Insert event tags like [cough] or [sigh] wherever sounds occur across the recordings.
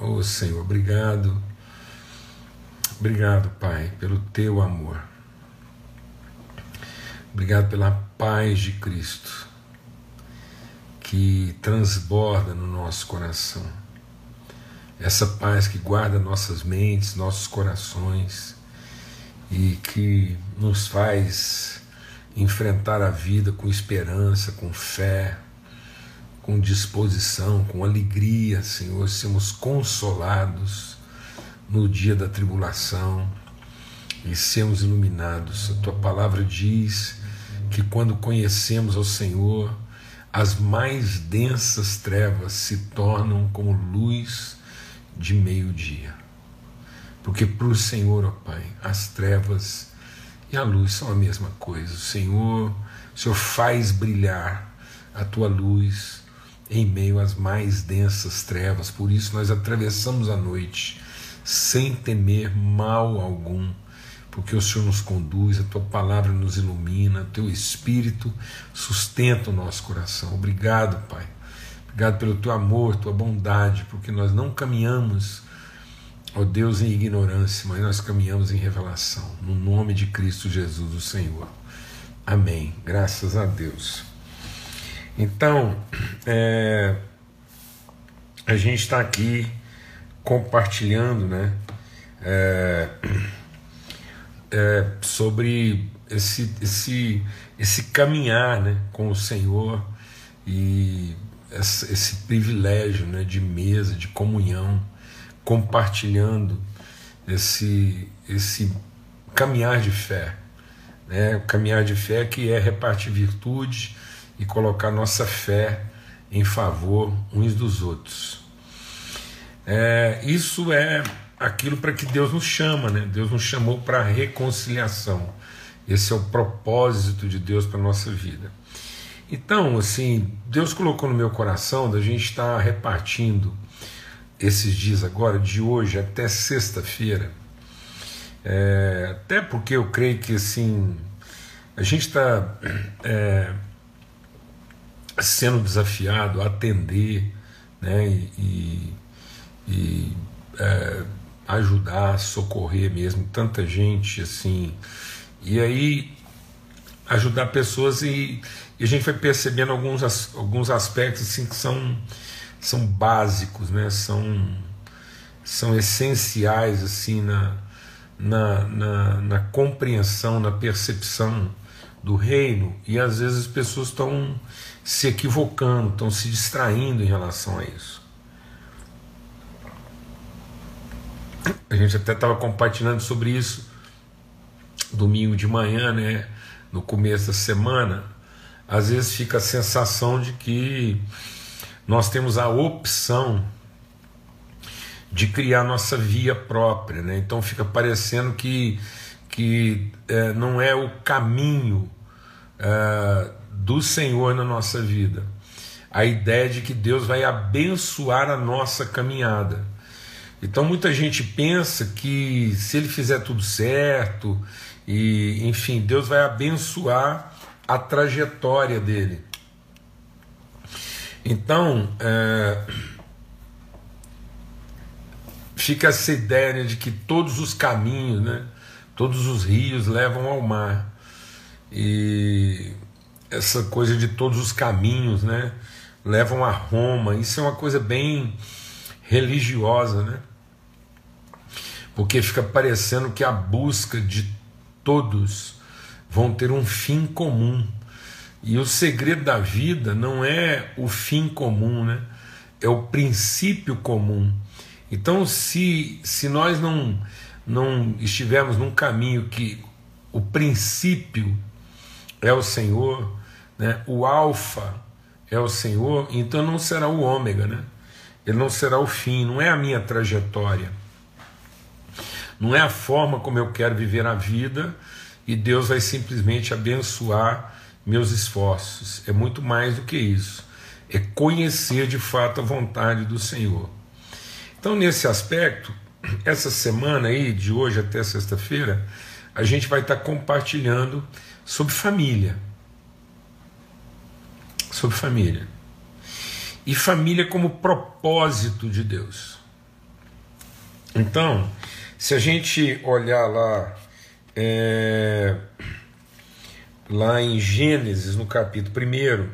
Oh Senhor, obrigado. Obrigado, Pai, pelo teu amor. Obrigado pela paz de Cristo que transborda no nosso coração. Essa paz que guarda nossas mentes, nossos corações e que nos faz enfrentar a vida com esperança, com fé, com disposição, com alegria, Senhor, sermos consolados no dia da tribulação e sermos iluminados. A tua palavra diz que quando conhecemos ao Senhor, as mais densas trevas se tornam como luz de meio-dia. Porque para o Senhor, ó Pai, as trevas e a luz são a mesma coisa. O Senhor, o Senhor faz brilhar a tua luz em meio às mais densas trevas. Por isso nós atravessamos a noite sem temer mal algum porque o Senhor nos conduz, a tua palavra nos ilumina, o teu espírito sustenta o nosso coração. Obrigado, Pai. Obrigado pelo teu amor, tua bondade, porque nós não caminhamos, ó Deus, em ignorância, mas nós caminhamos em revelação, no nome de Cristo Jesus, o Senhor. Amém. Graças a Deus. Então, é, a gente está aqui compartilhando, né? É, é, sobre esse, esse, esse caminhar né, com o Senhor e esse, esse privilégio né, de mesa, de comunhão, compartilhando esse, esse caminhar de fé. Né, caminhar de fé que é repartir virtude e colocar nossa fé em favor uns dos outros. É, isso é aquilo para que Deus nos chama, né? Deus nos chamou para reconciliação. Esse é o propósito de Deus para nossa vida. Então, assim, Deus colocou no meu coração da gente estar repartindo esses dias agora, de hoje até sexta-feira, é, até porque eu creio que assim a gente está é, sendo desafiado a atender né, e, e é, ajudar, socorrer mesmo tanta gente assim. E aí ajudar pessoas e, e a gente vai percebendo alguns, alguns aspectos assim que são, são básicos, né? são, são essenciais assim na, na, na, na compreensão, na percepção do reino e às vezes as pessoas estão se equivocando, estão se distraindo em relação a isso. A gente até estava compartilhando sobre isso domingo de manhã, né? No começo da semana. Às vezes fica a sensação de que nós temos a opção de criar nossa via própria, né? Então fica parecendo que, que é, não é o caminho é, do Senhor na nossa vida. A ideia de que Deus vai abençoar a nossa caminhada. Então muita gente pensa que se ele fizer tudo certo, e enfim, Deus vai abençoar a trajetória dele. Então, é, fica essa ideia né, de que todos os caminhos, né, todos os rios levam ao mar. E essa coisa de todos os caminhos né, levam a Roma, isso é uma coisa bem religiosa, né? porque fica parecendo que a busca de todos vão ter um fim comum. E o segredo da vida não é o fim comum, né? é o princípio comum. Então, se, se nós não, não estivermos num caminho que o princípio é o Senhor, né? o Alfa é o Senhor, então não será o Ômega, né? ele não será o fim, não é a minha trajetória não é a forma como eu quero viver a vida e Deus vai simplesmente abençoar meus esforços. É muito mais do que isso. É conhecer de fato a vontade do Senhor. Então, nesse aspecto, essa semana aí, de hoje até sexta-feira, a gente vai estar compartilhando sobre família. Sobre família. e família como propósito de Deus. Então, se a gente olhar lá, é, lá em Gênesis, no capítulo 1,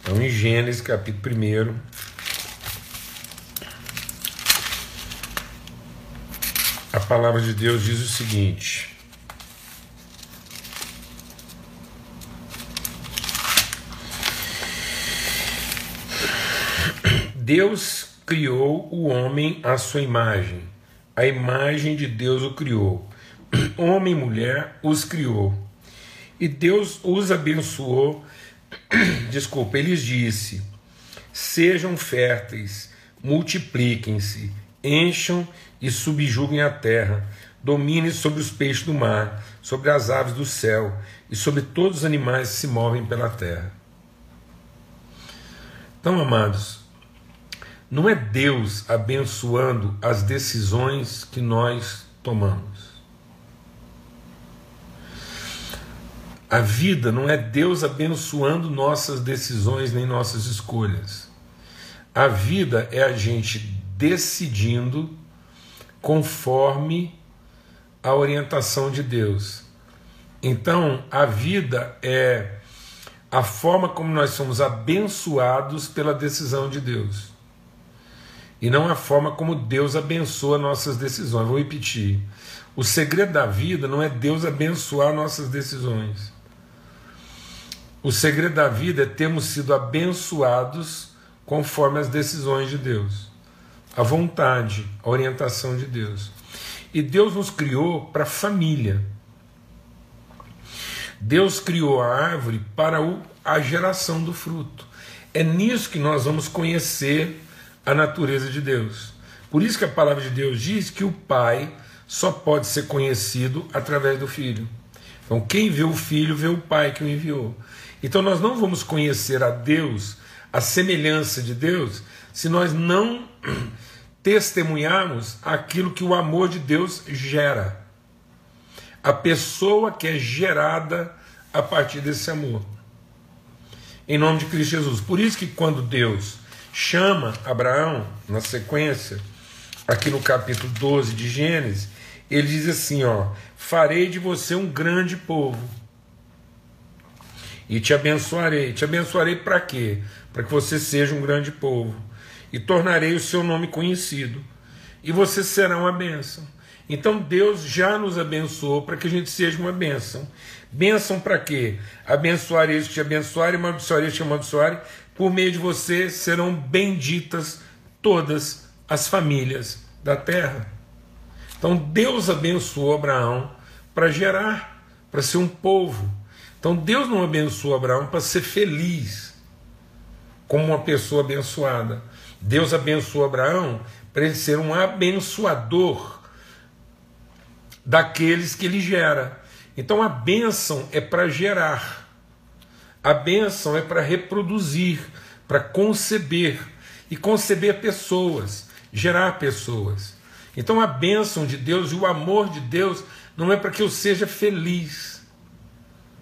então em Gênesis, capítulo 1, a palavra de Deus diz o seguinte: Deus criou o homem à sua imagem, a imagem de Deus o criou. [clears throat] Homem e mulher os criou. E Deus os abençoou. [clears throat] Desculpa, ele disse: Sejam férteis, multipliquem-se, encham e subjuguem a terra, dominem sobre os peixes do mar, sobre as aves do céu e sobre todos os animais que se movem pela terra. Então, amados, não é Deus abençoando as decisões que nós tomamos. A vida não é Deus abençoando nossas decisões nem nossas escolhas. A vida é a gente decidindo conforme a orientação de Deus. Então, a vida é a forma como nós somos abençoados pela decisão de Deus e não a forma como Deus abençoa nossas decisões. Vou repetir. O segredo da vida não é Deus abençoar nossas decisões. O segredo da vida é termos sido abençoados conforme as decisões de Deus, a vontade, a orientação de Deus. E Deus nos criou para família. Deus criou a árvore para a geração do fruto. É nisso que nós vamos conhecer a natureza de Deus. Por isso que a palavra de Deus diz que o Pai só pode ser conhecido através do Filho. Então, quem vê o Filho vê o Pai que o enviou. Então, nós não vamos conhecer a Deus, a semelhança de Deus, se nós não [clears throat] testemunharmos aquilo que o amor de Deus gera. A pessoa que é gerada a partir desse amor. Em nome de Cristo Jesus. Por isso que quando Deus chama Abraão, na sequência, aqui no capítulo 12 de Gênesis, ele diz assim: ó, farei de você um grande povo e te abençoarei. Te abençoarei para quê? Para que você seja um grande povo e tornarei o seu nome conhecido e você será uma bênção. Então Deus já nos abençoou para que a gente seja uma bênção. Bênção para quê? Abençoarei os que te abençoarem, amaldiçoarei os que te amaldiçoarem, por meio de você serão benditas todas as famílias da terra. Então Deus abençoou Abraão para gerar, para ser um povo. Então Deus não abençoou Abraão para ser feliz, como uma pessoa abençoada. Deus abençoou Abraão para ele ser um abençoador daqueles que ele gera. Então a bênção é para gerar. A bênção é para reproduzir, para conceber e conceber pessoas, gerar pessoas. Então a bênção de Deus e o amor de Deus não é para que eu seja feliz,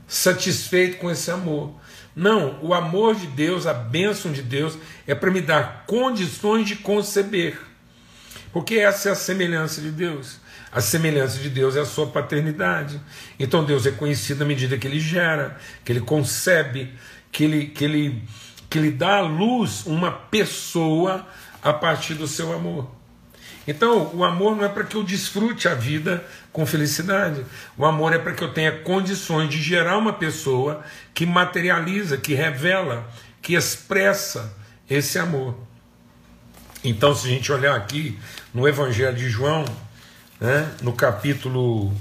satisfeito com esse amor. Não, o amor de Deus, a bênção de Deus é para me dar condições de conceber. Porque essa é a semelhança de Deus. A semelhança de Deus é a sua paternidade. Então Deus é conhecido à medida que ele gera, que ele concebe, que ele, que ele, que ele dá à luz uma pessoa a partir do seu amor. Então, o amor não é para que eu desfrute a vida com felicidade. O amor é para que eu tenha condições de gerar uma pessoa que materializa, que revela, que expressa esse amor. Então, se a gente olhar aqui no Evangelho de João, né, no capítulo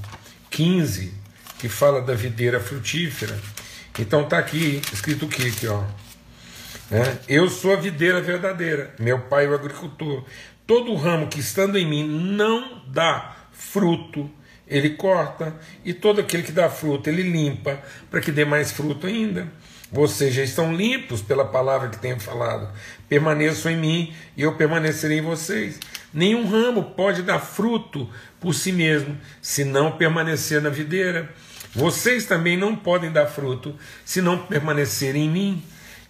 15, que fala da videira frutífera. Então está aqui escrito o que aqui, ó. Né? Eu sou a videira verdadeira, meu pai é o agricultor. Todo ramo que estando em mim não dá fruto, ele corta, e todo aquele que dá fruto, ele limpa, para que dê mais fruto ainda. Vocês já estão limpos pela palavra que tenho falado. Permaneçam em mim e eu permanecerei em vocês. Nenhum ramo pode dar fruto por si mesmo, se não permanecer na videira. Vocês também não podem dar fruto se não permanecerem em mim.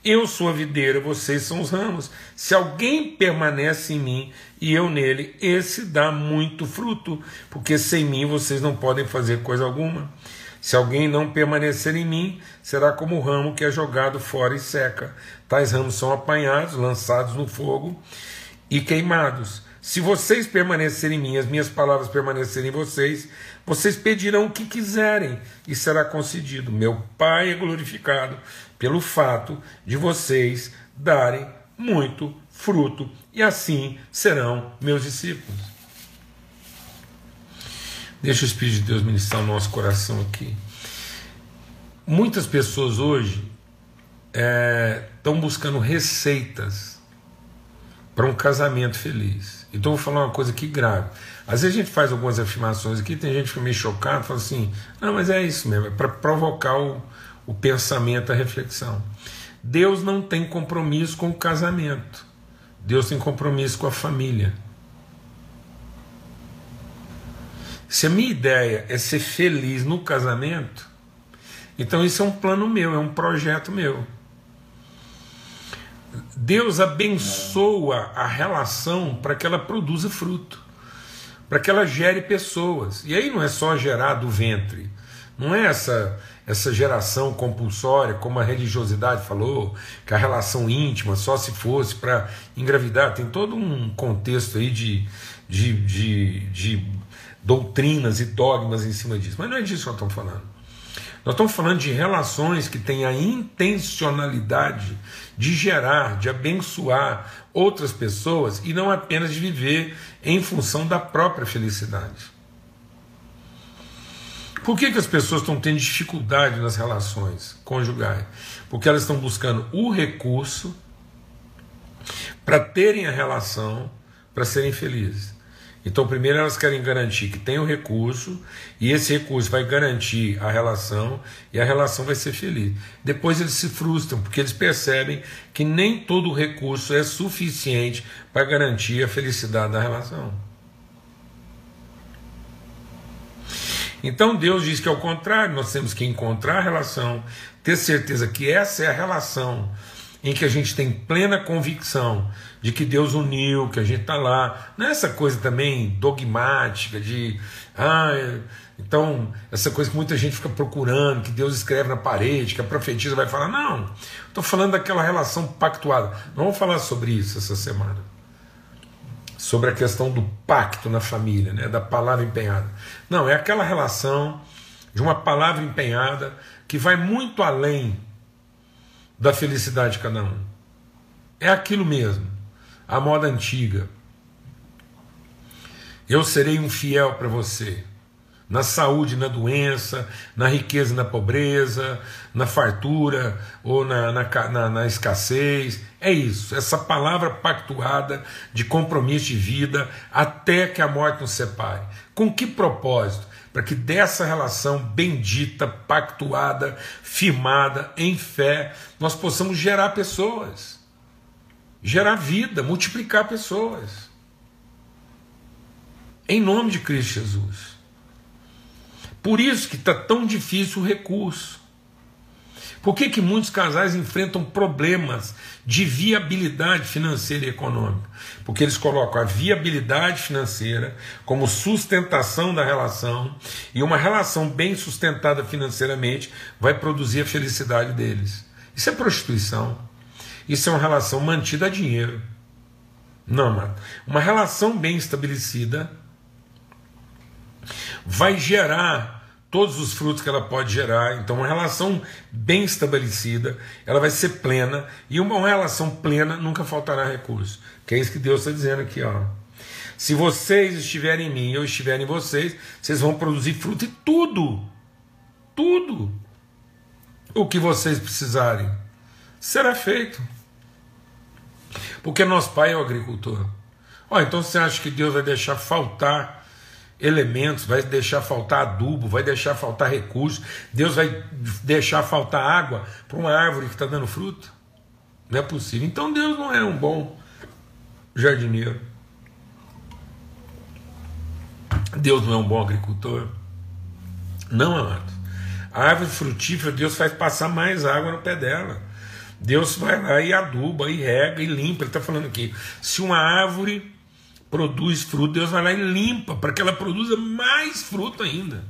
Eu sou a videira, vocês são os ramos. Se alguém permanece em mim e eu nele, esse dá muito fruto, porque sem mim vocês não podem fazer coisa alguma. Se alguém não permanecer em mim, será como o ramo que é jogado fora e seca. Tais ramos são apanhados, lançados no fogo e queimados. Se vocês permanecerem em mim, as minhas palavras permanecerem em vocês, vocês pedirão o que quiserem e será concedido. Meu Pai é glorificado pelo fato de vocês darem muito fruto, e assim serão meus discípulos. Deixa o Espírito de Deus ministrar o nosso coração aqui. Muitas pessoas hoje estão é, buscando receitas para um casamento feliz. Então vou falar uma coisa aqui grave. Às vezes a gente faz algumas afirmações aqui, tem gente que fica meio chocado, fala assim, não, mas é isso mesmo, é para provocar o, o pensamento, a reflexão. Deus não tem compromisso com o casamento. Deus tem compromisso com a família. Se a minha ideia é ser feliz no casamento, então isso é um plano meu, é um projeto meu. Deus abençoa a relação para que ela produza fruto, para que ela gere pessoas. E aí não é só gerar do ventre, não é essa essa geração compulsória, como a religiosidade falou, que a relação íntima só se fosse para engravidar. Tem todo um contexto aí de, de, de, de, doutrinas e dogmas em cima disso. Mas não é disso que nós estamos falando. Nós estamos falando de relações que têm a intencionalidade de gerar, de abençoar outras pessoas e não apenas de viver em função da própria felicidade. Por que, que as pessoas estão tendo dificuldade nas relações conjugais? Porque elas estão buscando o recurso para terem a relação, para serem felizes. Então, primeiro elas querem garantir que tem o recurso, e esse recurso vai garantir a relação, e a relação vai ser feliz. Depois eles se frustram, porque eles percebem que nem todo recurso é suficiente para garantir a felicidade da relação. Então Deus diz que ao contrário, nós temos que encontrar a relação, ter certeza que essa é a relação em que a gente tem plena convicção de que Deus uniu, que a gente está lá. Não é essa coisa também dogmática de. Ah, então, essa coisa que muita gente fica procurando, que Deus escreve na parede, que a profetisa vai falar. Não, estou falando daquela relação pactuada. Não vamos falar sobre isso essa semana sobre a questão do pacto na família, né, da palavra empenhada. Não, é aquela relação de uma palavra empenhada que vai muito além da felicidade de cada um. É aquilo mesmo, a moda antiga. Eu serei um fiel para você na saúde, na doença, na riqueza, na pobreza, na fartura ou na, na, na, na, escassez. É isso, essa palavra pactuada de compromisso de vida até que a morte nos separe. Com que propósito? Para que dessa relação bendita, pactuada, firmada em fé, nós possamos gerar pessoas, gerar vida, multiplicar pessoas. Em nome de Cristo Jesus. Por isso que está tão difícil o recurso. Por que, que muitos casais enfrentam problemas de viabilidade financeira e econômica? Porque eles colocam a viabilidade financeira como sustentação da relação, e uma relação bem sustentada financeiramente vai produzir a felicidade deles. Isso é prostituição. Isso é uma relação mantida a dinheiro. Não, mano. Uma relação bem estabelecida vai gerar todos os frutos que ela pode gerar. Então, uma relação bem estabelecida, ela vai ser plena, e uma relação plena nunca faltará recurso. Que é isso que Deus está dizendo aqui, ó. Se vocês estiverem em mim, eu estiver em vocês, vocês vão produzir fruto e tudo, tudo o que vocês precisarem será feito. Porque nosso pai é o agricultor. Ó, então você acha que Deus vai deixar faltar elementos, vai deixar faltar adubo, vai deixar faltar recursos, Deus vai deixar faltar água para uma árvore que está dando fruto? Não é possível. Então Deus não é um bom jardineiro. Deus não é um bom agricultor. Não, amado. A árvore frutífera, Deus faz passar mais água no pé dela. Deus vai lá e aduba, e rega, e limpa. Ele está falando aqui: se uma árvore produz fruto, Deus vai lá e limpa para que ela produza mais fruto ainda.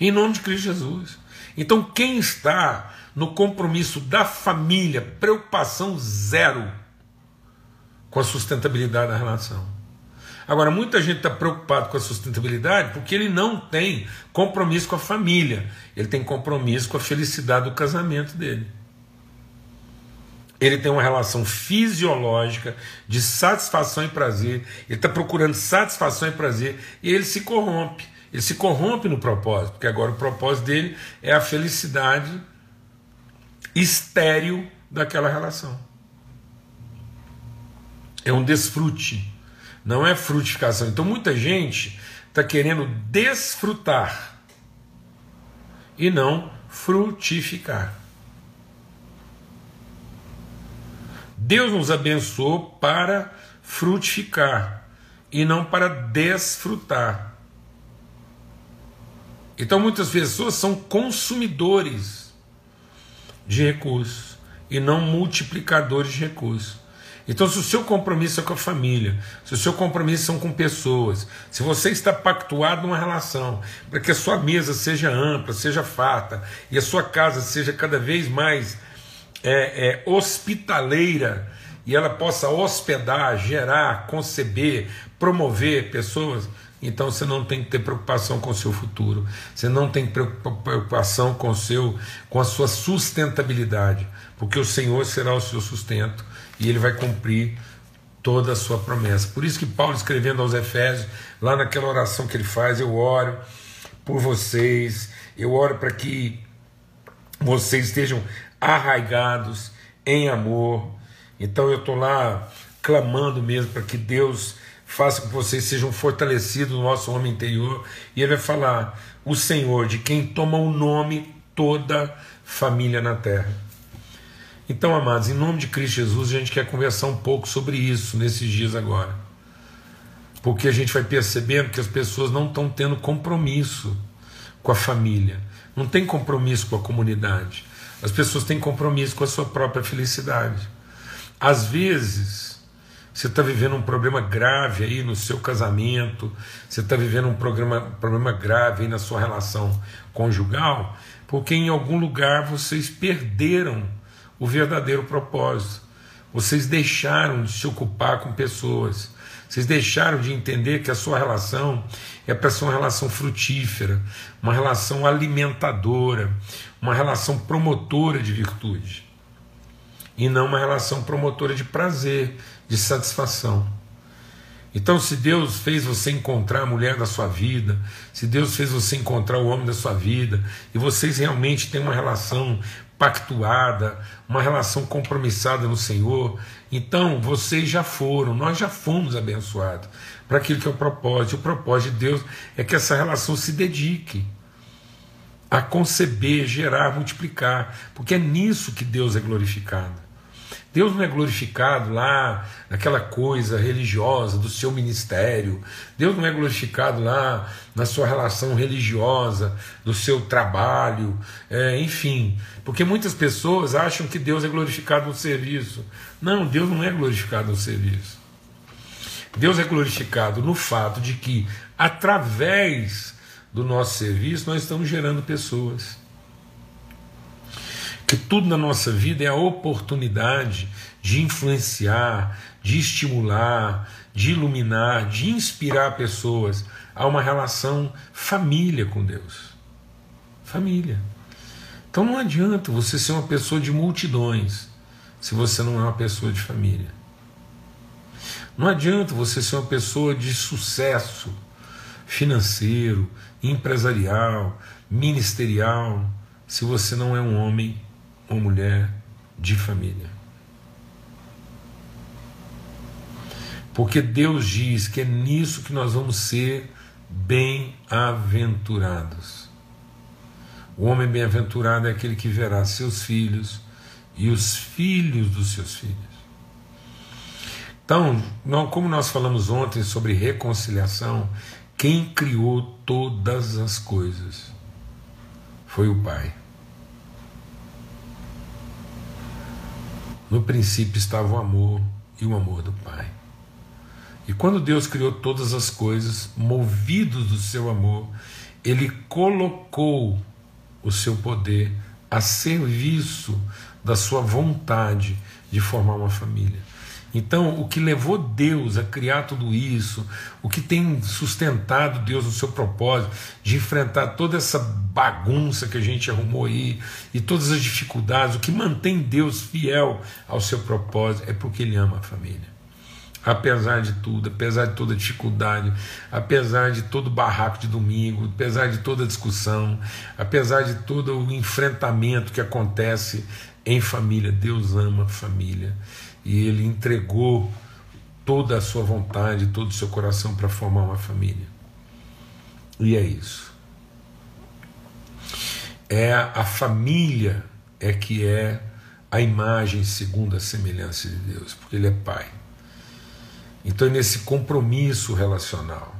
Em nome de Cristo Jesus. Então, quem está no compromisso da família, preocupação zero com a sustentabilidade da relação. Agora, muita gente está preocupado com a sustentabilidade porque ele não tem compromisso com a família, ele tem compromisso com a felicidade do casamento dele. Ele tem uma relação fisiológica de satisfação e prazer, ele está procurando satisfação e prazer e ele se corrompe. Ele se corrompe no propósito, porque agora o propósito dele é a felicidade estéril daquela relação. É um desfrute, não é frutificação. Então muita gente está querendo desfrutar e não frutificar. Deus nos abençoou para frutificar e não para desfrutar. Então muitas pessoas são consumidores de recursos e não multiplicadores de recursos. Então, se o seu compromisso é com a família, se o seu compromisso são com pessoas, se você está pactuado numa relação para que a sua mesa seja ampla, seja farta e a sua casa seja cada vez mais é, é, hospitaleira e ela possa hospedar, gerar, conceber, promover pessoas, então você não tem que ter preocupação com o seu futuro, você não tem preocupação com, seu, com a sua sustentabilidade, porque o Senhor será o seu sustento e ele vai cumprir toda a sua promessa. Por isso que Paulo escrevendo aos Efésios, lá naquela oração que ele faz, eu oro por vocês, eu oro para que vocês estejam arraigados em amor. Então eu estou lá clamando mesmo para que Deus faça com que vocês sejam fortalecidos no nosso homem interior. E ele vai falar: o Senhor, de quem toma o nome toda família na terra. Então, amados, em nome de Cristo Jesus, a gente quer conversar um pouco sobre isso nesses dias agora. Porque a gente vai percebendo que as pessoas não estão tendo compromisso com a família, não tem compromisso com a comunidade. As pessoas têm compromisso com a sua própria felicidade. Às vezes, você está vivendo um problema grave aí no seu casamento, você está vivendo um problema, problema grave aí na sua relação conjugal, porque em algum lugar vocês perderam o verdadeiro propósito. Vocês deixaram de se ocupar com pessoas. Vocês deixaram de entender que a sua relação é para ser uma relação frutífera, uma relação alimentadora, uma relação promotora de virtude. E não uma relação promotora de prazer, de satisfação. Então, se Deus fez você encontrar a mulher da sua vida, se Deus fez você encontrar o homem da sua vida, e vocês realmente têm uma relação pactuada, uma relação compromissada no Senhor, então vocês já foram, nós já fomos abençoados para aquilo que é o propósito. O propósito de Deus é que essa relação se dedique a conceber, gerar, multiplicar, porque é nisso que Deus é glorificado. Deus não é glorificado lá naquela coisa religiosa do seu ministério. Deus não é glorificado lá na sua relação religiosa, do seu trabalho, é, enfim. Porque muitas pessoas acham que Deus é glorificado no serviço. Não, Deus não é glorificado no serviço. Deus é glorificado no fato de que, através do nosso serviço, nós estamos gerando pessoas que tudo na nossa vida é a oportunidade de influenciar, de estimular, de iluminar, de inspirar pessoas a uma relação família com Deus. Família. Então não adianta você ser uma pessoa de multidões se você não é uma pessoa de família. Não adianta você ser uma pessoa de sucesso financeiro, empresarial, ministerial, se você não é um homem uma mulher de família. Porque Deus diz que é nisso que nós vamos ser bem-aventurados. O homem bem-aventurado é aquele que verá seus filhos e os filhos dos seus filhos. Então, como nós falamos ontem sobre reconciliação, quem criou todas as coisas foi o Pai. No princípio estava o amor e o amor do Pai. E quando Deus criou todas as coisas, movidos do seu amor, ele colocou o seu poder a serviço da sua vontade de formar uma família. Então, o que levou Deus a criar tudo isso, o que tem sustentado Deus no seu propósito de enfrentar toda essa bagunça que a gente arrumou aí e todas as dificuldades, o que mantém Deus fiel ao seu propósito é porque Ele ama a família. Apesar de tudo, apesar de toda dificuldade, apesar de todo barraco de domingo, apesar de toda discussão, apesar de todo o enfrentamento que acontece em família, Deus ama a família e ele entregou toda a sua vontade, todo o seu coração para formar uma família. E é isso. É a família é que é a imagem segundo a semelhança de Deus, porque ele é pai. Então é nesse compromisso relacional.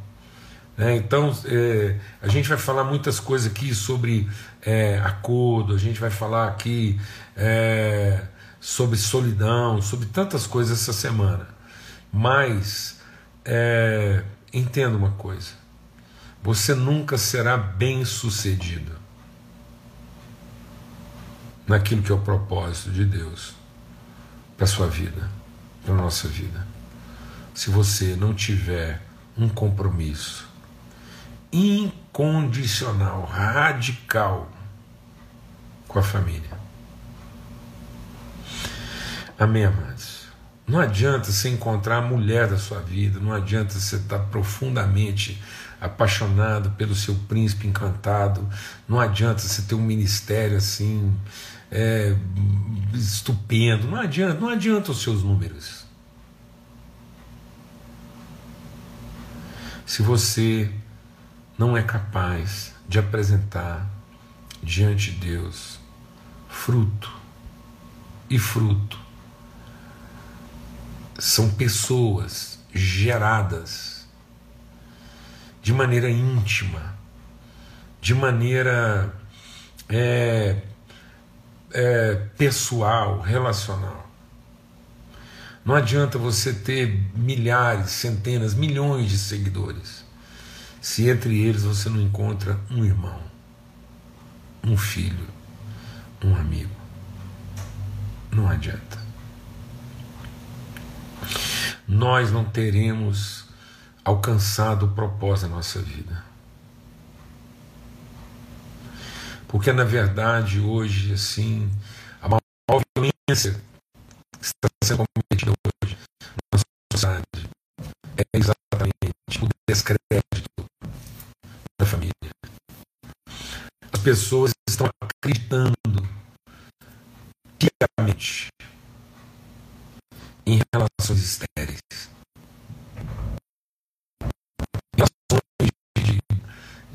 Né? Então é, a gente vai falar muitas coisas aqui sobre é, acordo, a gente vai falar aqui é, sobre solidão, sobre tantas coisas essa semana. Mas é, entenda uma coisa: você nunca será bem sucedido naquilo que é o propósito de Deus para sua vida, para nossa vida, se você não tiver um compromisso incondicional, radical com a família. Amém, amados? Não adianta você encontrar a mulher da sua vida, não adianta você estar profundamente apaixonado pelo seu príncipe encantado, não adianta você ter um ministério assim é, estupendo, não adianta, não adianta os seus números. Se você não é capaz de apresentar diante de Deus fruto e fruto são pessoas geradas de maneira íntima, de maneira é, é, pessoal, relacional. Não adianta você ter milhares, centenas, milhões de seguidores, se entre eles você não encontra um irmão, um filho, um amigo. Não adianta nós não teremos alcançado o propósito da nossa vida. Porque na verdade hoje assim a maior violência que está sendo cometida hoje na sociedade é exatamente o descrédito da família. As pessoas estão acreditando piamente em relações estéreis. Relações de,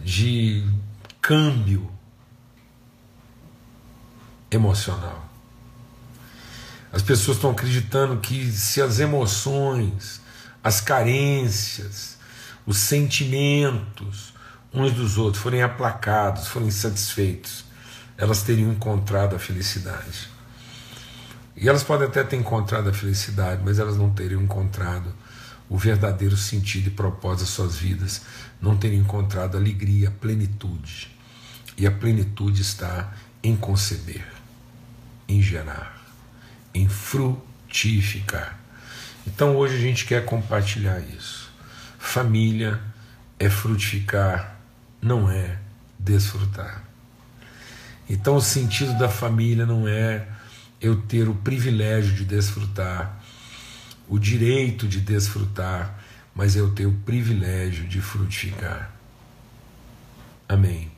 de câmbio emocional. As pessoas estão acreditando que se as emoções, as carências, os sentimentos uns dos outros forem aplacados, forem satisfeitos, elas teriam encontrado a felicidade. E elas podem até ter encontrado a felicidade, mas elas não teriam encontrado o verdadeiro sentido e propósito das suas vidas, não teriam encontrado alegria, plenitude. E a plenitude está em conceber, em gerar, em frutificar. Então hoje a gente quer compartilhar isso. Família é frutificar, não é desfrutar. Então o sentido da família não é eu ter o privilégio de desfrutar, o direito de desfrutar, mas eu ter o privilégio de frutificar. Amém.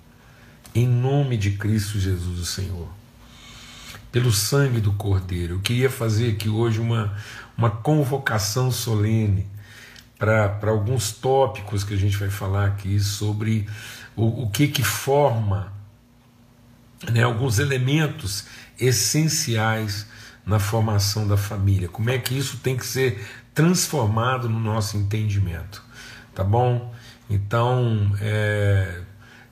Em nome de Cristo Jesus, o Senhor. Pelo sangue do Cordeiro. Eu queria fazer aqui hoje uma, uma convocação solene para alguns tópicos que a gente vai falar aqui sobre o, o que que forma né, alguns elementos essenciais na formação da família. Como é que isso tem que ser transformado no nosso entendimento, tá bom? Então, é,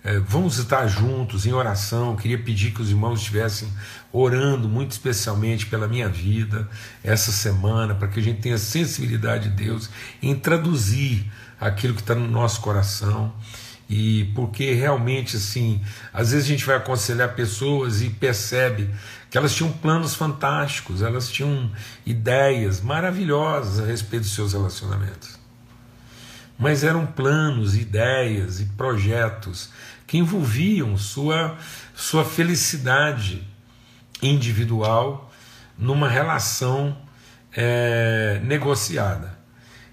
é, vamos estar juntos em oração. Queria pedir que os irmãos estivessem orando muito especialmente pela minha vida essa semana, para que a gente tenha sensibilidade de Deus em traduzir aquilo que está no nosso coração. E porque realmente, assim, às vezes a gente vai aconselhar pessoas e percebe que elas tinham planos fantásticos, elas tinham ideias maravilhosas a respeito dos seus relacionamentos. Mas eram planos, ideias e projetos que envolviam sua, sua felicidade individual numa relação é, negociada.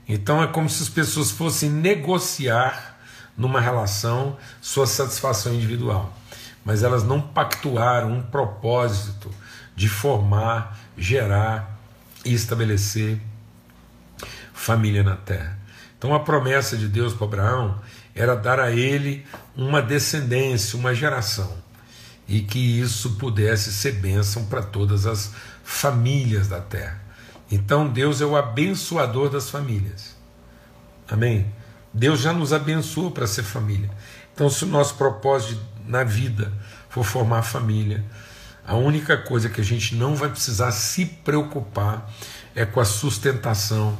Então é como se as pessoas fossem negociar numa relação sua satisfação individual, mas elas não pactuaram um propósito de formar, gerar e estabelecer família na terra. Então a promessa de Deus para Abraão era dar a ele uma descendência, uma geração, e que isso pudesse ser bênção para todas as famílias da terra. Então Deus é o abençoador das famílias. Amém? Deus já nos abençoou para ser família. Então, se o nosso propósito na vida for formar família, a única coisa que a gente não vai precisar se preocupar é com a sustentação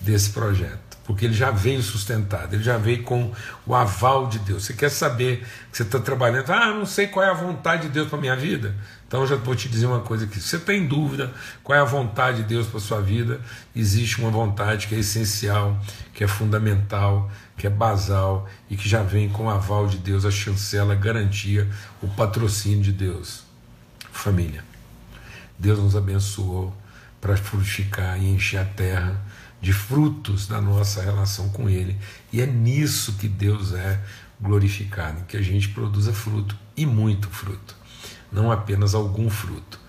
desse projeto porque ele já veio sustentado, ele já veio com o aval de Deus. Você quer saber que você está trabalhando, ah, não sei qual é a vontade de Deus para minha vida? Então já vou te dizer uma coisa aqui. Se você tem dúvida qual é a vontade de Deus para a sua vida, existe uma vontade que é essencial, que é fundamental, que é basal e que já vem com o aval de Deus, a chancela, a garantia, o patrocínio de Deus. Família. Deus nos abençoou para frutificar e encher a terra de frutos da nossa relação com Ele. E é nisso que Deus é glorificado, que a gente produza fruto e muito fruto, não apenas algum fruto.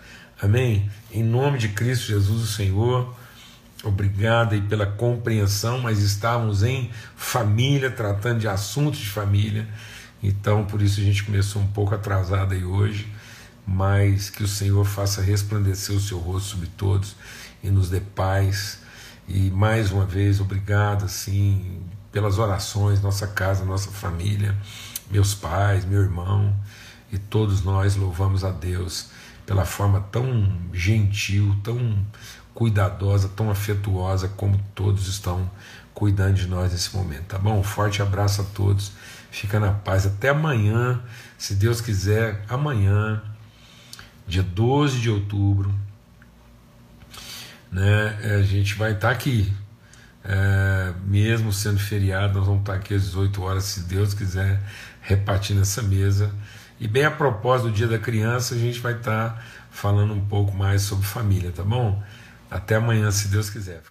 Amém? Em nome de Cristo Jesus, o Senhor, obrigado aí pela compreensão, mas estávamos em família, tratando de assuntos de família, então por isso a gente começou um pouco atrasado aí hoje, mas que o Senhor faça resplandecer o seu rosto sobre todos e nos dê paz e mais uma vez, obrigado assim pelas orações, nossa casa, nossa família, meus pais, meu irmão e todos nós louvamos a Deus pela forma tão gentil, tão cuidadosa, tão afetuosa como todos estão cuidando de nós nesse momento, tá bom? Um forte abraço a todos, fica na paz, até amanhã, se Deus quiser, amanhã, dia 12 de outubro, né, a gente vai estar tá aqui. É, mesmo sendo feriado, nós vamos estar tá aqui às 18 horas, se Deus quiser, repartindo essa mesa. E bem a propósito do Dia da Criança, a gente vai estar tá falando um pouco mais sobre família, tá bom? Até amanhã, se Deus quiser.